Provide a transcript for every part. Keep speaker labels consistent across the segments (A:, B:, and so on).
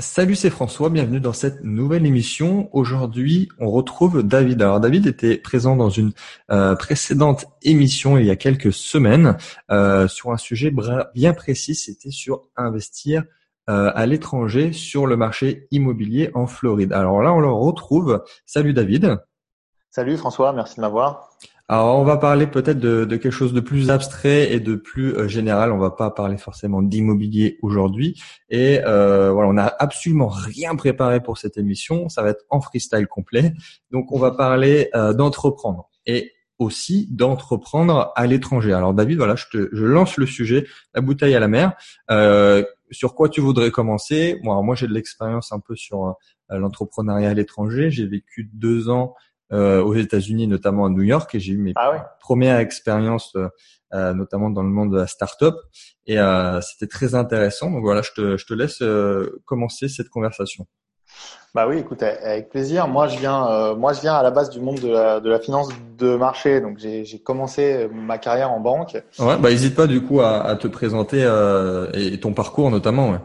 A: Salut, c'est François, bienvenue dans cette nouvelle émission. Aujourd'hui, on retrouve David. Alors David était présent dans une euh, précédente émission il y a quelques semaines euh, sur un sujet bien précis, c'était sur investir euh, à l'étranger sur le marché immobilier en Floride. Alors là, on le retrouve. Salut David.
B: Salut François, merci de m'avoir.
A: Alors, on va parler peut-être de, quelque chose de plus abstrait et de plus euh, général. On va pas parler forcément d'immobilier aujourd'hui. Et euh, voilà, on n'a absolument rien préparé pour cette émission. Ça va être en freestyle complet. Donc, on va parler euh, d'entreprendre et aussi d'entreprendre à l'étranger. Alors, David, voilà, je, te, je lance le sujet, la bouteille à la mer. sur quoi tu voudrais commencer? Moi, moi, j'ai de l'expérience un peu sur l'entrepreneuriat à l'étranger. J'ai vécu deux ans euh, aux États-Unis, notamment à New York, et j'ai eu mes ah premières expériences, euh, euh, notamment dans le monde de la start-up, et c'était très intéressant. Donc voilà, je te, je te laisse commencer cette conversation.
B: Bah oui, écoute, avec plaisir. Moi, je viens, moi, je viens à la base du monde de la, de la finance de marché. Donc, j'ai commencé ma carrière en banque.
A: Ouais, bah n'hésite pas du coup à, à te présenter et ton parcours notamment. Ouais.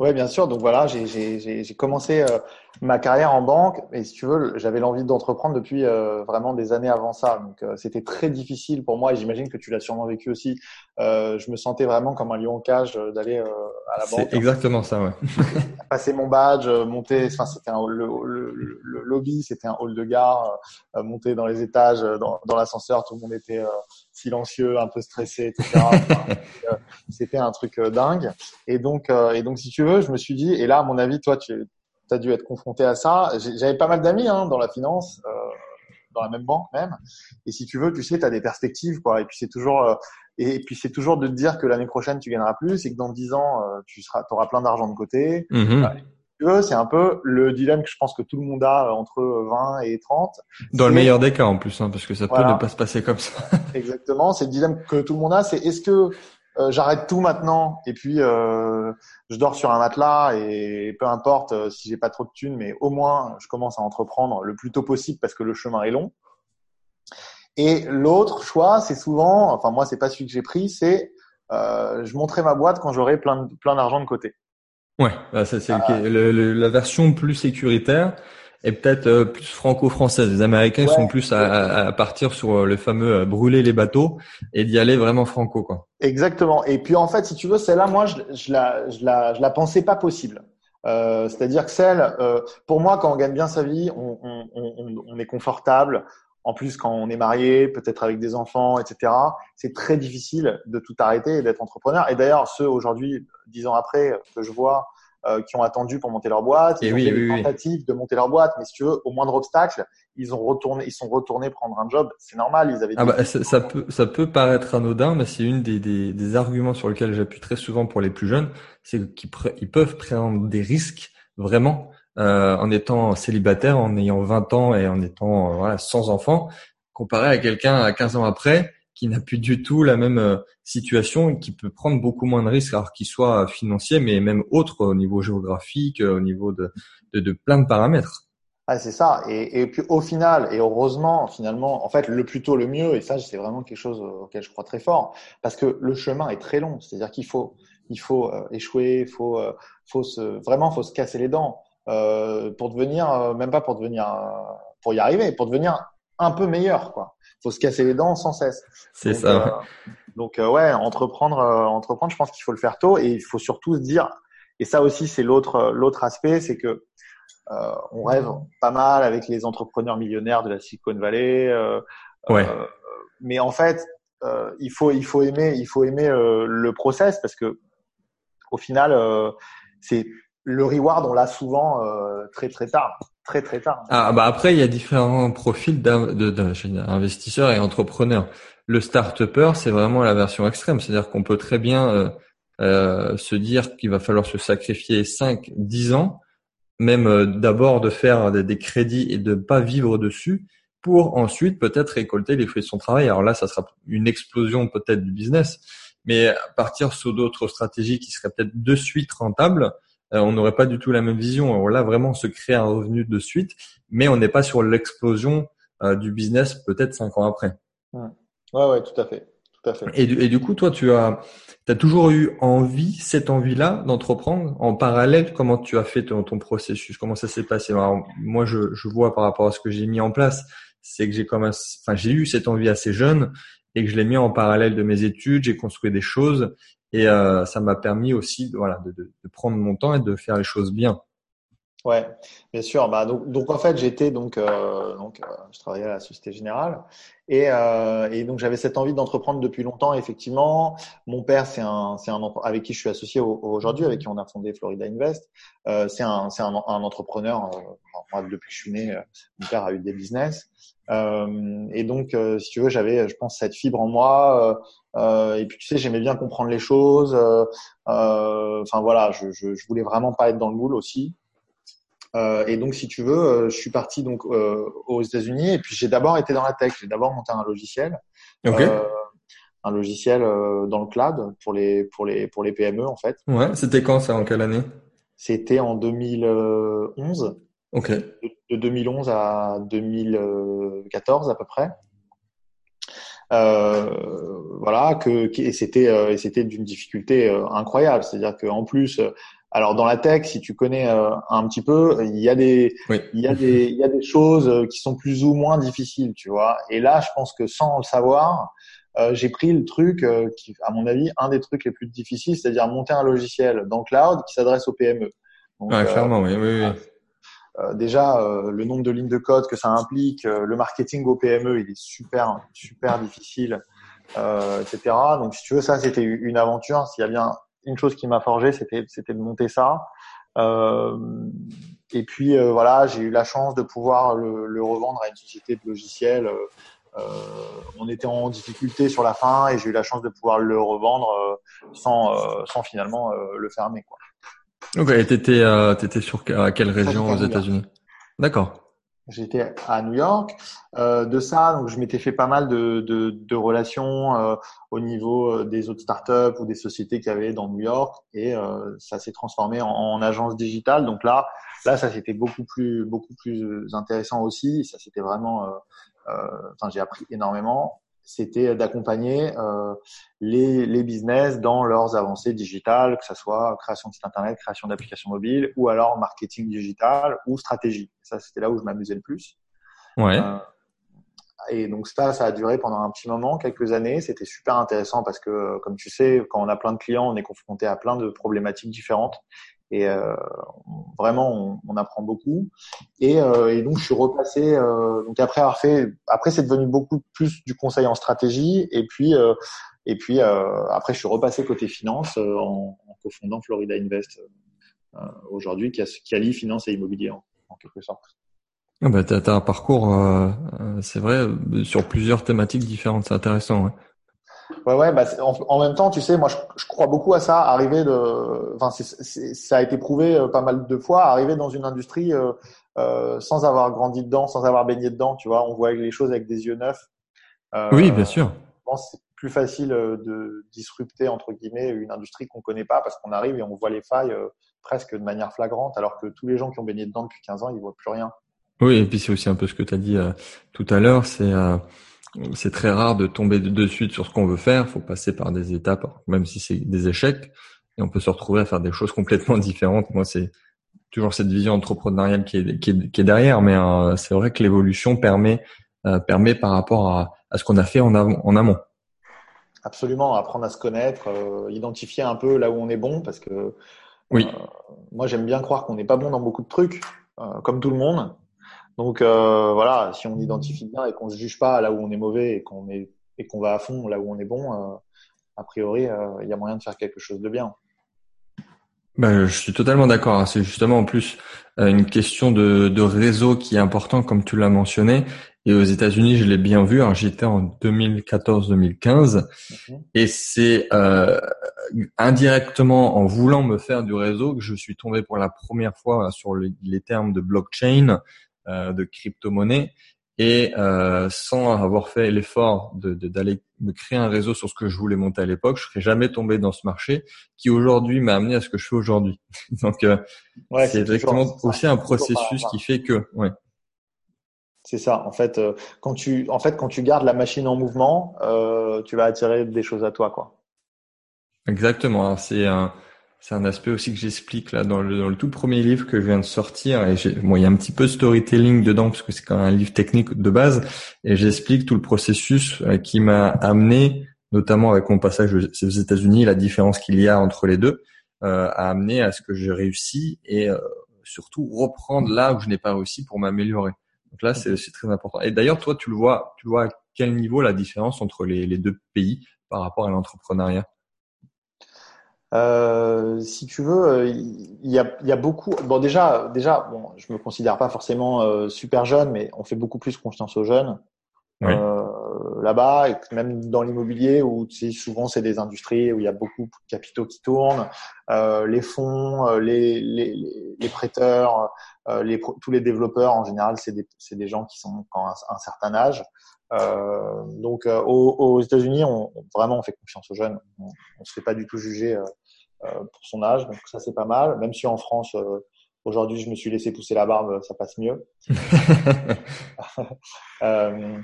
B: Ouais, bien sûr. Donc voilà, j'ai commencé euh, ma carrière en banque, et si tu veux, j'avais l'envie d'entreprendre depuis euh, vraiment des années avant ça. Donc euh, c'était très difficile pour moi, et j'imagine que tu l'as sûrement vécu aussi. je me sentais vraiment comme un lion en cage d'aller à la banque.
A: C'est exactement ça, ouais.
B: Passer mon badge, monter. Enfin, c'était le, le, le, lobby, c'était un hall de gare. monter dans les étages, dans, dans l'ascenseur, tout le monde était silencieux, un peu stressé, etc. c'était un truc dingue. Et donc, et donc, si tu veux, je me suis dit, et là, à mon avis, toi, tu as dû être confronté à ça. J'avais pas mal d'amis hein, dans la finance, euh, dans la même banque même. Et si tu veux, tu sais, tu as des perspectives, quoi. Et puis c'est toujours, euh, et puis c'est toujours de te dire que l'année prochaine tu gagneras plus et que dans 10 ans euh, tu seras, auras plein d'argent de côté. Mm-hmm. Tu veux, c'est un peu le dilemme que je pense que tout le monde a entre 20 et 30.
A: Dans le meilleur des cas en plus, hein, parce que ça peut ne pas se passer comme ça.
B: Exactement, c'est le dilemme que tout le monde a, c'est est-ce que euh, j'arrête tout maintenant et puis euh, je dors sur un matelas et peu importe euh, si j'ai pas trop de thunes, mais au moins je commence à entreprendre le plus tôt possible parce que le chemin est long. Et l'autre choix, c'est souvent, enfin moi c'est pas celui que j'ai pris, c'est euh, je monterai ma boîte quand j'aurai plein plein d'argent de côté.
A: Ouais, bah, ça c'est la version plus sécuritaire et peut-être euh, plus franco-française. Les Américains sont plus à, à, partir sur euh, le fameux euh, brûler les bateaux et d'y aller vraiment franco, quoi.
B: Exactement. Et puis en fait, si tu veux, celle-là, moi, je, je, la, je la, je la pensais pas possible. Euh, C'est-à-dire que celle, euh, pour moi, quand on gagne bien sa vie, on, on, on, on est confortable. En plus, quand on est marié, peut-être avec des enfants, etc., c'est très difficile de tout arrêter et d'être entrepreneur. Et d'ailleurs, ceux aujourd'hui, dix ans après, que je vois, euh, qui ont attendu pour monter leur boîte, ils ont fait des tentatives de monter leur boîte, mais si tu veux, au moindre obstacle, ils ont retourné, ils sont retournés prendre un job. C'est normal, ils avaient.
A: Ah bah, ça, peut, ça peut paraître anodin, mais c'est une des, des, des, arguments sur lesquels j'appuie très souvent pour les plus jeunes, c'est qu'ils ils peuvent prendre des risques vraiment euh, en étant célibataire, en ayant 20 ans et en étant euh, voilà, sans enfants, comparé à quelqu'un à 15 ans après qui n'a plus du tout la même euh, situation et qui peut prendre beaucoup moins de risques, alors qu'il soit financier, mais même autre au niveau géographique, au niveau de, plein de paramètres.
B: Ah, c'est ça. Et, puis au final, et heureusement, finalement, en fait, le plus tôt le mieux. Et ça, c'est vraiment quelque chose auquel je crois très fort, parce que le chemin est très long. C'est-à-dire qu'il faut, il faut euh, échouer, il faut, euh, faut se, vraiment, faut se casser les dents euh, pour devenir, même pas pour devenir, pour y arriver, pour devenir un peu meilleur, quoi faut se casser les dents sans cesse.
A: C'est ça.
B: Euh, donc euh, ouais, entreprendre, euh, entreprendre, je pense qu'il faut le faire tôt et il faut surtout se dire. Et ça aussi, c'est l'autre l'autre aspect, c'est que on rêve pas mal avec les entrepreneurs millionnaires de la Silicon Valley.
A: ouais.
B: mais en fait, il faut il faut aimer il faut aimer le process parce que au final, c'est le reward, on l'a souvent très très tard très très tard.
A: Ah bah après il y a différents profils d'investisseurs et entrepreneurs. Le start-upper c'est vraiment la version extrême, c'est-à-dire qu'on peut très bien euh, euh, se dire qu'il va falloir se sacrifier 5, 10 ans, même euh, d'abord de faire des, crédits et de pas vivre dessus pour ensuite peut-être récolter les fruits de son travail. Alors là ça sera une explosion peut-être du business, mais partir sur d'autres stratégies qui seraient peut-être de suite rentables euh, on n'aurait pas du tout la même vision. Là, vraiment, on se crée un revenu de suite, mais on n'est pas sur l'explosion euh, du business peut-être cinq ans après.
B: Ouais. ouais, tout à fait, Tout à fait.
A: Et du, et du coup, toi, tu as, as toujours eu envie, cette envie-là, d'entreprendre en parallèle? Comment tu as fait ton, ton processus? Comment ça s'est passé? Alors, Moi, je, je vois par rapport à ce que j'ai mis en place, c'est que j'ai comme, enfin, j'ai eu cette envie assez jeune et que je l'ai mis en parallèle de mes études. J'ai construit des choses et euh, ça m'a permis aussi, voilà, de, de, de prendre mon temps et de faire les choses bien.
B: Ouais, bien sûr. Bah donc, donc en fait, j'étais donc euh, donc euh, je travaillais à la Société Générale et, euh, et donc j'avais cette envie d'entreprendre depuis longtemps. Effectivement, mon père c'est un c'est un avec qui je suis associé aujourd'hui, avec qui on a fondé Florida Invest. Euh, c'est un c'est un, un, entrepreneur. Euh, moi, depuis que je suis né, euh, mon père a eu des business. et donc, si tu veux, j'avais, je pense, cette fibre en moi. Et puis tu sais, j'aimais bien comprendre les choses. Enfin voilà, je, je je voulais vraiment pas être dans le moule aussi. Euh, et donc, si tu veux, euh, je suis parti donc euh, aux États-Unis et puis j'ai d'abord été dans la tech. J'ai d'abord monté un logiciel, un logiciel dans le cloud pour les pour les pour les PME en fait.
A: Ouais. C'était quand ça? En quelle année?
B: C'était en 2011.
A: Ok.
B: De, 2011 à 2014 à peu près. Euh, voilà que et c'était et c'était d'une difficulté incroyable c'est à dire qu'en plus alors dans la tech, si tu connais euh, un petit peu, il y a des, il y a des, il y a des choses euh, qui sont plus ou moins difficiles, tu vois. Et là, je pense que sans le savoir, euh, j'ai pris le truc qui, à mon avis, un des trucs les plus difficiles, c'est-à-dire monter un logiciel dans le cloud qui s'adresse aux PME.
A: Donc, ouais, clairement, oui, oui,
B: oui. Déjà, le nombre de lignes de code que ça implique, le marketing aux PME, il est super, super difficile, etc. Donc, si tu veux, ça, c'était une aventure. S'il y a bien une chose qui m'a forgé, c'était c'était de monter ça. Euh, et puis euh, voilà, j'ai eu la chance de pouvoir le, le, revendre à une société de logiciels. Euh, on était en difficulté sur la fin et j'ai eu la chance de pouvoir le revendre euh, sans sans finalement le fermer quoi.
A: Et t'étais t'étais sur à quelle région aux États-Unis? D'accord.
B: J'étais à New York. Euh, de ça, donc je m'étais fait pas mal de, de, de relations euh, au niveau euh, des autres startups ou des sociétés qu'il y avait dans New York, et euh, ça s'est transformé en, en, agence digitale. Donc là, là, ça c'était beaucoup plus beaucoup plus intéressant aussi. Ça c'était vraiment, euh, enfin j'ai appris énormément c'était d'accompagner euh, les, les, business dans leurs avancées digitales, que ce soit création de site internet, création d'applications mobiles, ou alors marketing digital ou stratégie. Ça, c'était là où je m'amusais le plus.
A: Ouais. Euh,
B: et donc ça, ça a duré pendant un petit moment, quelques années. C'était super intéressant parce que, comme tu sais, quand on a plein de clients, on est confronté à plein de problématiques différentes et euh, vraiment on, on, apprend beaucoup et, euh, et, donc je suis repassé euh, donc après avoir fait après c'est devenu beaucoup plus du conseil en stratégie et puis euh, et puis euh, après je suis repassé côté finance euh, en, en cofondant Florida Invest aujourd'hui qui, qui, allie finance et immobilier en, quelque sorte.
A: Ah bah, tu as, un parcours, c'est vrai, sur plusieurs thématiques différentes, c'est intéressant. Ouais.
B: Ouais, ouais. Bah, en, même temps, tu sais, moi, je, je crois beaucoup à ça. Arriver de, enfin, ça a été prouvé euh, pas mal de fois. Arriver dans une industrie euh, euh, sans avoir grandi dedans, sans avoir baigné dedans, tu vois, on voit les choses avec des yeux neufs.
A: Euh, oui, bien sûr.
B: Je pense c'est plus facile de disrupter entre guillemets une industrie qu'on connaît pas parce qu'on arrive et on voit les failles presque de manière flagrante, alors que tous les gens qui ont baigné dedans depuis 15 ans, ils voient plus rien.
A: Oui, et puis c'est aussi un peu ce que tu as dit tout à l'heure, c'est c'est très rare de tomber de suite sur ce qu'on veut faire. Il faut passer par des étapes, même si c'est des échecs, et on peut se retrouver à faire des choses complètement différentes. Moi, c'est toujours cette vision entrepreneuriale qui est, qui est, qui est derrière, mais euh, c'est vrai que l'évolution permet euh, permet par rapport à, à ce qu'on a fait en, en amont.
B: Absolument, apprendre à se connaître, euh, identifier un peu là où on est bon, parce que
A: oui.
B: moi j'aime bien croire qu'on n'est pas bon dans beaucoup de trucs, comme tout le monde. Donc euh, voilà, si on identifie bien et qu'on se juge pas là où on est mauvais et qu'on est et qu'on va à fond là où on est bon, euh, a priori, euh, il y a moyen de faire quelque chose de bien.
A: Ben, je suis totalement d'accord. Hein. C'est justement en plus une question de, de, réseau qui est important, comme tu l'as mentionné. Et aux États-Unis, je l'ai bien vu. J'étais en 2014-2015, mhm. et c'est euh, indirectement en voulant me faire du réseau que je suis tombé pour la première fois sur les, les termes de blockchain, euh, de crypto-monnaie et euh, sans avoir fait l'effort de, d'aller me créer un réseau sur ce que je voulais monter à l'époque, je serais jamais tombé dans ce marché qui aujourd'hui m'a amené à ce que je fais aujourd'hui. Donc euh, c'est exactement aussi un processus qui fait que ouais.
B: C'est ça. En fait, euh, quand tu, en fait, quand tu gardes la machine en mouvement, euh, tu vas attirer des choses à toi, quoi.
A: Exactement. C'est un, c'est un aspect aussi que j'explique là dans le, dans tout premier livre que je viens de sortir. Et bon, il y a un petit peu storytelling dedans parce que c'est quand même un livre technique de base. Et j'explique tout le processus euh, qui m'a amené, notamment avec mon passage aux États-Unis, la différence qu'il y a entre les deux, euh, a amené à ce que j'ai réussi et euh, surtout reprendre là où je n'ai pas réussi pour m'améliorer. Donc là, c'est très important. Et d'ailleurs, toi, tu le vois, tu vois à quel niveau la différence entre les deux pays par rapport à l'entrepreneuriat?
B: Euh, si tu veux, euh, il y a, y a, beaucoup. Bon, déjà, déjà, bon, je me considère pas forcément euh, super jeune, mais on fait beaucoup plus confiance aux jeunes euh, là-bas, et même dans l'immobilier où tu sais, souvent c'est des industries où il y a beaucoup de capitaux qui tournent, euh, les fonds, les, les, les prêteurs, les, tous les développeurs en général, c'est des, des gens qui sont quand un, un certain âge. Euh, donc aux, aux États-Unis, on, vraiment on fait confiance aux jeunes. On, on se fait pas du tout juger euh, pour son âge. Donc ça, c'est pas mal. Même si en France, euh, aujourd'hui, je me suis laissé pousser la barbe, ça passe mieux. Euh,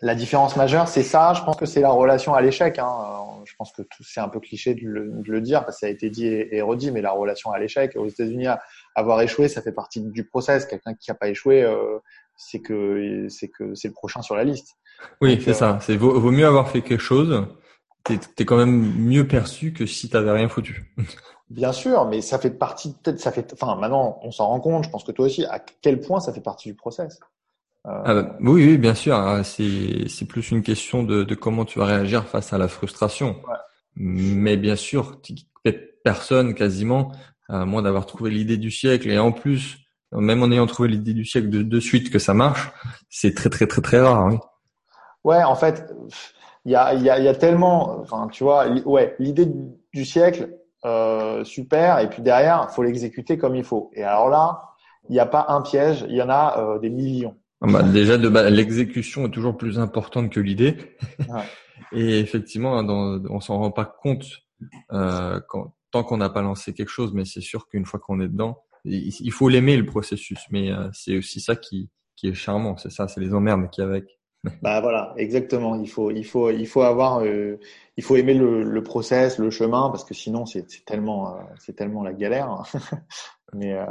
B: la différence majeure, c'est ça. Je pense que c'est la relation à l'échec. Hein. Je pense que c'est un peu cliché de le, de le, dire parce que ça a été dit et, et, redit, mais la relation à l'échec. Aux États-Unis, avoir échoué, ça fait partie du process. Quelqu'un qui n'a pas échoué, euh, c'est que c'est que c'est le prochain sur la liste.
A: Oui, c'est ça. C'est vaut, vaut, mieux avoir fait quelque chose t'es es quand même mieux perçu que si t'avais rien foutu.
B: Bien sûr, mais ça fait partie, peut-être, ça fait, enfin, maintenant, on s'en rend compte, je pense que toi aussi, à quel point ça fait partie du process.
A: Euh... Ah bah, oui, oui, bien sûr. Ah, c'est, c'est plus une question de, de, comment tu vas réagir face à la frustration. Ouais. Mais bien sûr, personne quasiment, à moins d'avoir trouvé l'idée du siècle, et en plus, même en ayant trouvé l'idée du siècle de, de suite que ça marche, c'est très, très, très, très rare. Oui.
B: Ouais, en fait, il y a, y, a, y a tellement, enfin, tu vois, ouais, l'idée du siècle, euh, super. Et puis derrière, faut l'exécuter comme il faut. Et alors là, il n'y a pas un piège, il y en a euh, des millions.
A: Ah bah, déjà, de l'exécution est toujours plus importante que l'idée. Ouais. Et effectivement, dans, on s'en rend pas compte euh, quand, tant qu'on n'a pas lancé quelque chose. Mais c'est sûr qu'une fois qu'on est dedans, il, faut l'aimer le processus. Mais euh, c'est aussi ça qui, qui est charmant. C'est ça, c'est les emmerdes qui avec.
B: Bah voilà, exactement. Il faut, il faut, il faut avoir, euh, il faut aimer le, le, process, le chemin, parce que sinon c'est tellement, euh, c'est tellement la galère. mais, euh,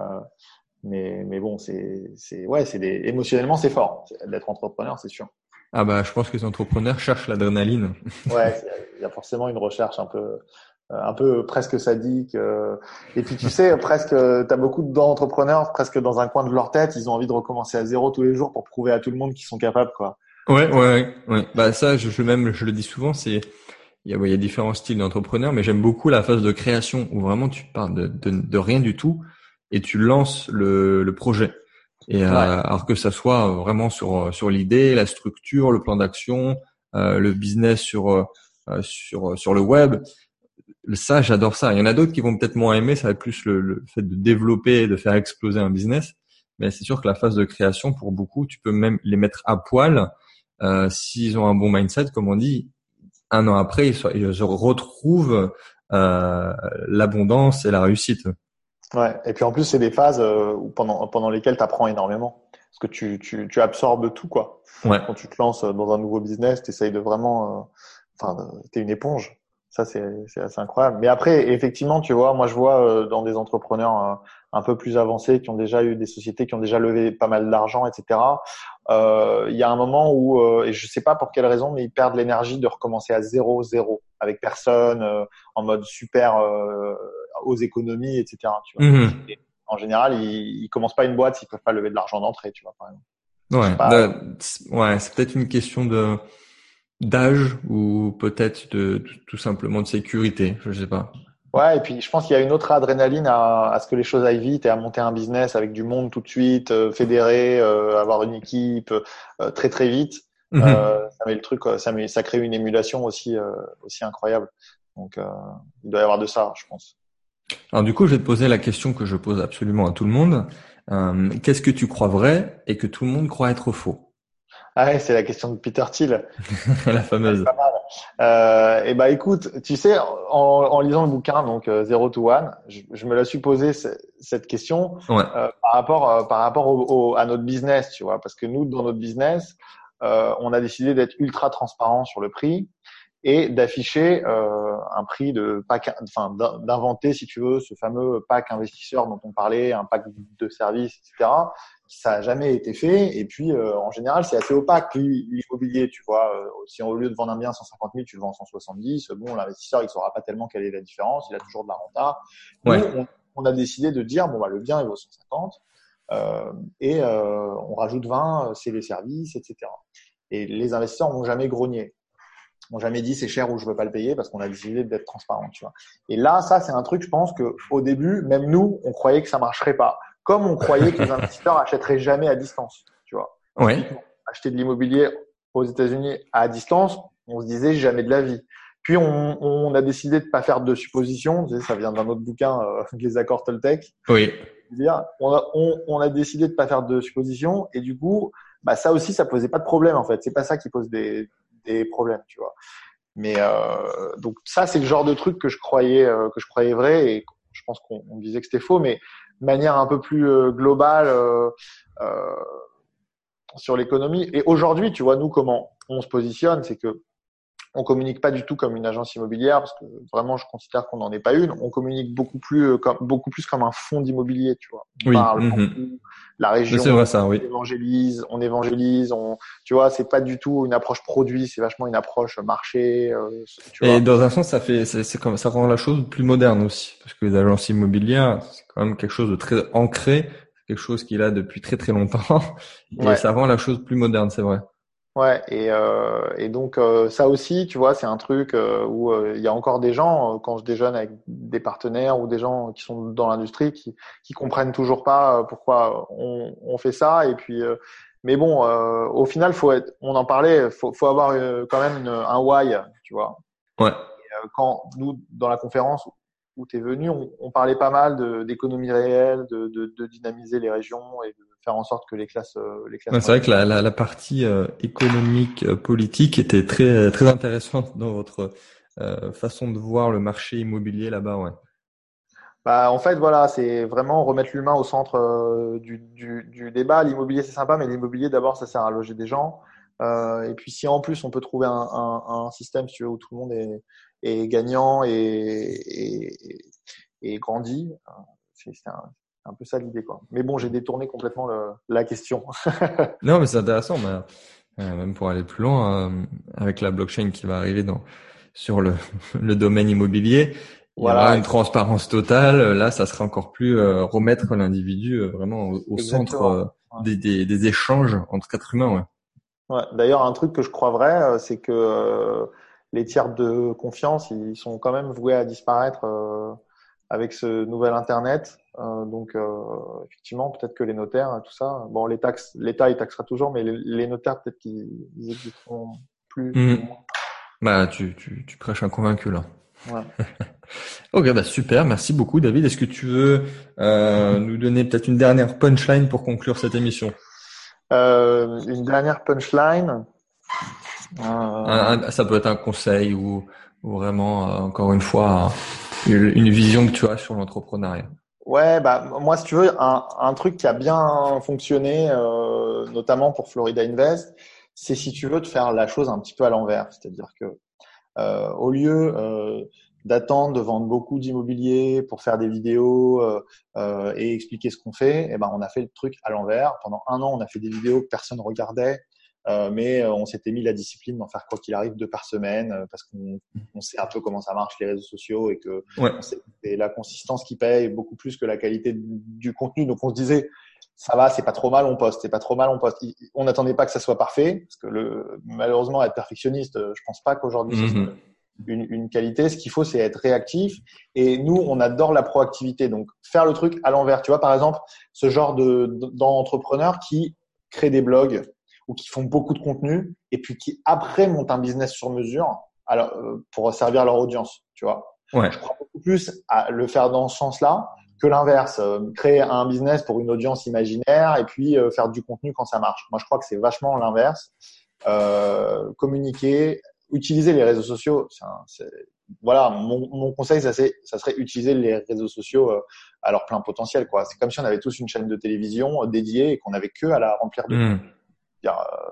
B: mais, mais bon, c'est, c'est, ouais, c'est des, émotionnellement c'est fort d'être entrepreneur, c'est sûr.
A: Ah bah, je pense que les entrepreneurs cherchent l'adrénaline.
B: ouais, il y a forcément une recherche un peu, un peu presque sadique. Et puis tu sais, presque, tu as beaucoup d'entrepreneurs presque dans un coin de leur tête, ils ont envie de recommencer à zéro tous les jours pour prouver à tout le monde qu'ils sont capables, quoi.
A: Ouais, ouais, ouais. Bah ça, je, je même, je le dis souvent, c'est il y, a, il y a différents styles d'entrepreneurs, mais j'aime beaucoup la phase de création où vraiment tu pars de, de, de rien du tout et tu lances le, le projet. Et euh, ouais. euh, alors que ça soit vraiment sur sur l'idée, la structure, le plan d'action, euh, le business sur euh, sur sur le web. Ça, j'adore ça. Il y en a d'autres qui vont peut-être moins aimer. Ça va être plus le, le fait de développer, de faire exploser un business. Mais c'est sûr que la phase de création, pour beaucoup, tu peux même les mettre à poil euh, s'ils ont un bon mindset, comme on dit, un an après, ils, se retrouvent euh, l'abondance et la réussite.
B: Ouais. Et puis en plus, c'est des phases euh, pendant pendant lesquelles tu apprends énormément, parce que tu, tu tu absorbes tout quoi.
A: Ouais.
B: Quand tu te lances dans un nouveau business, tu essayes de vraiment, euh, enfin, t'es une éponge. Ça, c'est assez incroyable. Mais après, effectivement, tu vois, moi, je vois euh, dans des entrepreneurs un peu plus avancés qui ont déjà eu des sociétés qui ont déjà levé pas mal d'argent, etc. Euh, il y a un moment où, euh, et je sais pas pour quelle raison, mais ils perdent l'énergie de recommencer à zéro, zéro, avec personne, euh, en mode super euh, aux économies, etc. Tu vois.
A: Mmh.
B: Et en général, ils, ils commencent pas une boîte s'ils peuvent pas lever de l'argent d'entrée, tu vois, par exemple.
A: Ouais, pas... ouais, c'est peut-être une question de d'âge ou peut-être de, de, tout simplement de sécurité, je sais pas.
B: Ouais, et puis je pense qu'il y a une autre adrénaline à, à, ce que les choses aillent vite et à monter un business avec du monde tout de suite, euh, fédéré, euh, avoir une équipe euh, très très vite. Mm -hmm. ça met le truc, ça met, ça crée une émulation aussi aussi incroyable. Donc il doit y avoir de ça, je pense.
A: Alors du coup, je vais te poser la question que je pose absolument à tout le monde. Qu'est-ce que tu crois vrai et que tout le monde croit être faux?
B: Ah ouais, c'est la question de Peter Thiel.
A: la fameuse.
B: Euh, et bah écoute, tu sais, en, en lisant le bouquin donc euh, Zero to One, je, je me la suis posé cette question
A: ouais.
B: euh, par rapport euh, par rapport au, au, à notre business, tu vois, parce que nous dans notre business, euh, on a décidé d'être ultra transparent sur le prix et d'afficher euh, un prix de pack, enfin d'inventer si tu veux ce fameux pack investisseur dont on parlait, un pack de services, etc. Ça n'a jamais été fait et puis euh, en général c'est assez opaque l'immobilier, tu vois. Euh, si au lieu de vendre un bien 150 000, tu le vends 170, bon l'investisseur il saura pas tellement quelle est la différence, il a toujours de la renta.
A: Ouais.
B: Nous, on, on, a décidé de dire bon bah le bien il vaut 150 euh, et on rajoute 20, c'est les services, etc. Et les investisseurs n'ont jamais grogné n'ont jamais dit c'est cher ou je veux pas le payer parce qu'on a décidé d'être transparent, tu vois. Et là, ça, c'est un truc, je pense que au début, même nous, on croyait que ça marcherait pas. Comme on croyait que les investisseurs achèteraient jamais à distance, tu vois.
A: Oui.
B: Acheter de l'immobilier aux États-Unis à distance, on se disait jamais de la vie. Puis on, on a décidé de pas faire de suppositions. Tu sais, ça vient d'un autre bouquin, euh, les accords Toltec.
A: Oui.
B: On a, on, on a décidé de pas faire de suppositions et du coup, bah ça aussi, ça posait pas de problème en fait. C'est pas ça qui pose des, des problèmes, tu vois. Mais euh, donc ça, c'est le genre de truc que je croyais euh, que je croyais vrai et je pense qu'on disait que c'était faux, mais de manière un peu plus euh, globale euh, euh, sur l'économie. Et aujourd'hui, tu vois, nous comment on se positionne, c'est que on communique pas du tout comme une agence immobilière parce que vraiment je considère qu'on n'en est pas une. On communique beaucoup plus comme beaucoup plus comme un fonds d'immobilier, tu vois. On
A: oui.
B: parle
A: mm -hmm.
B: beaucoup, la région.
A: C'est vrai ça, oui.
B: On évangélise, on évangélise, on, tu vois, c'est pas du tout une approche produit, c'est vachement une approche marché. Euh, tu
A: Et dans un sens, ça fait, c'est comme ça rend la chose plus moderne aussi, parce que les agences immobilières, c'est quand même quelque chose de très ancré, quelque chose qui est là depuis très très longtemps, et
B: Ouais.
A: ça rend la chose plus moderne, c'est vrai.
B: Ouais, et, euh, et donc euh, ça aussi, tu vois, c'est un truc euh, où euh, il y a encore des gens, euh, quand je déjeune avec des partenaires ou des gens qui sont dans l'industrie, qui qui comprennent toujours pas euh, pourquoi on, on fait ça. Et puis, euh, mais bon, euh, au final, faut être, on en parlait, faut, faut avoir euh, quand même une- un why, tu vois.
A: Ouais.
B: Et, euh, quand nous, dans la conférence où tu es venu, on, on parlait pas mal d'économie réelle, de, de, de dynamiser les régions et de faire en sorte que les classes, euh, les classes
A: Ouais, c'est vrai que la, la, la partie euh, économique, euh, politique était très très intéressante dans votre façon de voir le marché immobilier là-bas, ouais.
B: Bah, en fait, voilà, c'est vraiment remettre l'humain au centre euh, du, du, du débat. L'immobilier, c'est sympa, mais l'immobilier, d'abord, ça sert à loger des gens. Euh, et puis, si en plus, on peut trouver un, un, un système si tu veux, où tout le monde est, est gagnant et, et, et grandit, c'est c'est un, c'est un peu ça l'idée. quoi. Mais bon, j'ai détourné complètement le, la question.
A: Non, mais c'est intéressant, mais euh, même pour aller plus loin, euh, avec la blockchain qui va arriver dans sur le, le domaine immobilier, il y
B: Voilà.
A: aura une transparence totale. Là, ça sera encore plus euh, remettre l'individu euh, vraiment au, centre
B: Ouais.
A: des, des, des échanges entre quatre humains. Ouais.
B: Ouais. D'ailleurs, un truc que je crois vrai, c'est que euh, les tiers de confiance, ils sont quand même voués à disparaître euh, avec ce nouvel Internet. Euh, donc, euh, effectivement, peut-être que les notaires, tout ça, bon, les taxes, l'État, il taxera toujours, mais les, les notaires, peut-être qu'ils ils existeront plus.
A: Mhm. Bah, tu, tu, tu prêches un convaincu là.
B: Ouais.
A: Ok, bah super, merci beaucoup David. Est-ce que tu veux euh, nous donner peut-être une dernière punchline pour conclure cette émission?
B: Une dernière punchline?
A: Un- un- Ça peut être un conseil ou, ou vraiment, encore une fois, une, vision que tu as sur l'entrepreneuriat.
B: Ouais, bah moi, si tu veux, un, un truc qui a bien fonctionné, euh, notamment pour Florida Invest, c'est si tu veux de faire la chose un petit peu à l'envers, c'est-à-dire que euh, au lieu euh, d'attendre de vendre beaucoup d'immobilier pour faire des vidéos euh, euh, et expliquer ce qu'on fait, eh ben on a fait le truc à l'envers. Pendant un an, on a fait des vidéos que personne regardait. Euh, mais euh, on s'était mis la discipline d'en faire quoi qu'il arrive deux par semaine euh, parce qu'on on sait un peu comment ça marche les réseaux sociaux et que
A: Ouais.
B: c'est la consistance qui paye beaucoup plus que la qualité du contenu. Donc on se disait, ça va, c'est pas trop mal, on poste, c'est pas trop mal, on poste. On n'attendait pas que ça soit parfait, parce que le, malheureusement, être perfectionniste, je pense pas qu'aujourd'hui soit
A: Mhm.
B: une, une qualité. Ce qu'il faut, c'est être réactif. Et nous, on adore la proactivité. Donc faire le truc à l'envers. Tu vois, par exemple, ce genre de d'entrepreneurs qui créent des blogs ou qui font beaucoup de contenu et puis qui après montent un business sur mesure alors, euh, pour servir leur audience. Tu vois
A: Ouais.
B: je crois beaucoup plus à le faire dans ce sens-là que l'inverse, créer un business pour une audience imaginaire et puis faire du contenu quand ça marche. Moi, je crois que c'est vachement l'inverse. communiquer, utiliser les réseaux sociaux, voilà, mon, mon conseil, ça, ça serait utiliser les réseaux sociaux euh, à leur plein potentiel. quoi. C'est comme si on avait tous une chaîne de télévision euh, dédiée et qu'on avait que à la remplir de. Mmh.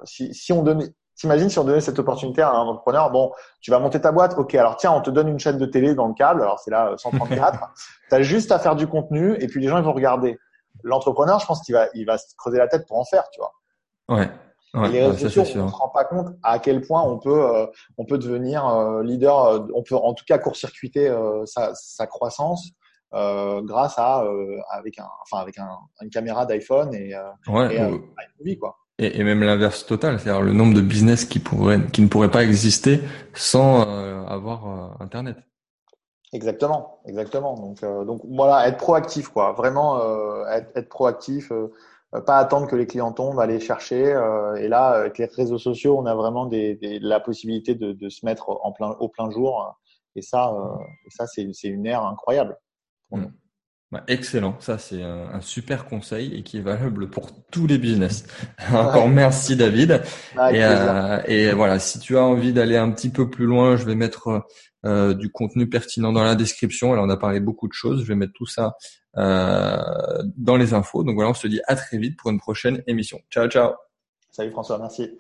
B: Si, si on donnait, t'imagines si on donnait cette opportunité à un entrepreneur, bon, tu vas monter ta boîte, ok, alors tiens, on te donne une chaîne de télé dans le câble, alors c'est là 134, tu as juste à faire du contenu et puis les gens ils vont regarder. L'entrepreneur, je pense qu'il va, il va se creuser la tête pour en faire, tu vois.
A: Ouais
B: les réseaux sociaux, on ne se rend pas compte à quel point on peut, euh, on peut devenir euh, leader, euh, on peut en tout cas court-circuiter sa, sa, croissance grâce à avec un, enfin avec un, une caméra d'iPhone et,
A: ouais, et une vie, quoi. Et, et, même l'inverse total, c'est-à-dire le nombre de business qui pourraient, qui ne pourraient pas exister sans avoir Internet.
B: Exactement, exactement. Donc, donc voilà, être proactif, quoi. Vraiment être, être proactif. Euh, pas attendre que les clients tombent, aller chercher. Euh, et là, avec les réseaux sociaux, on a vraiment des, des, la possibilité de, de, se mettre en plein, au plein jour. Et ça, euh, ça c'est une ère incroyable.
A: Mmh. Bah, excellent, ça c'est un, un, super conseil et qui est valable pour tous les business. Encore merci David. et, euh, et, voilà, si tu as envie d'aller un petit peu plus loin, je vais mettre euh, du contenu pertinent dans la description. Alors on a parlé beaucoup de choses, je vais mettre tout ça euh, dans les infos. Donc voilà, on se dit à très vite pour une prochaine émission. Ciao, ciao.
B: Salut François, merci.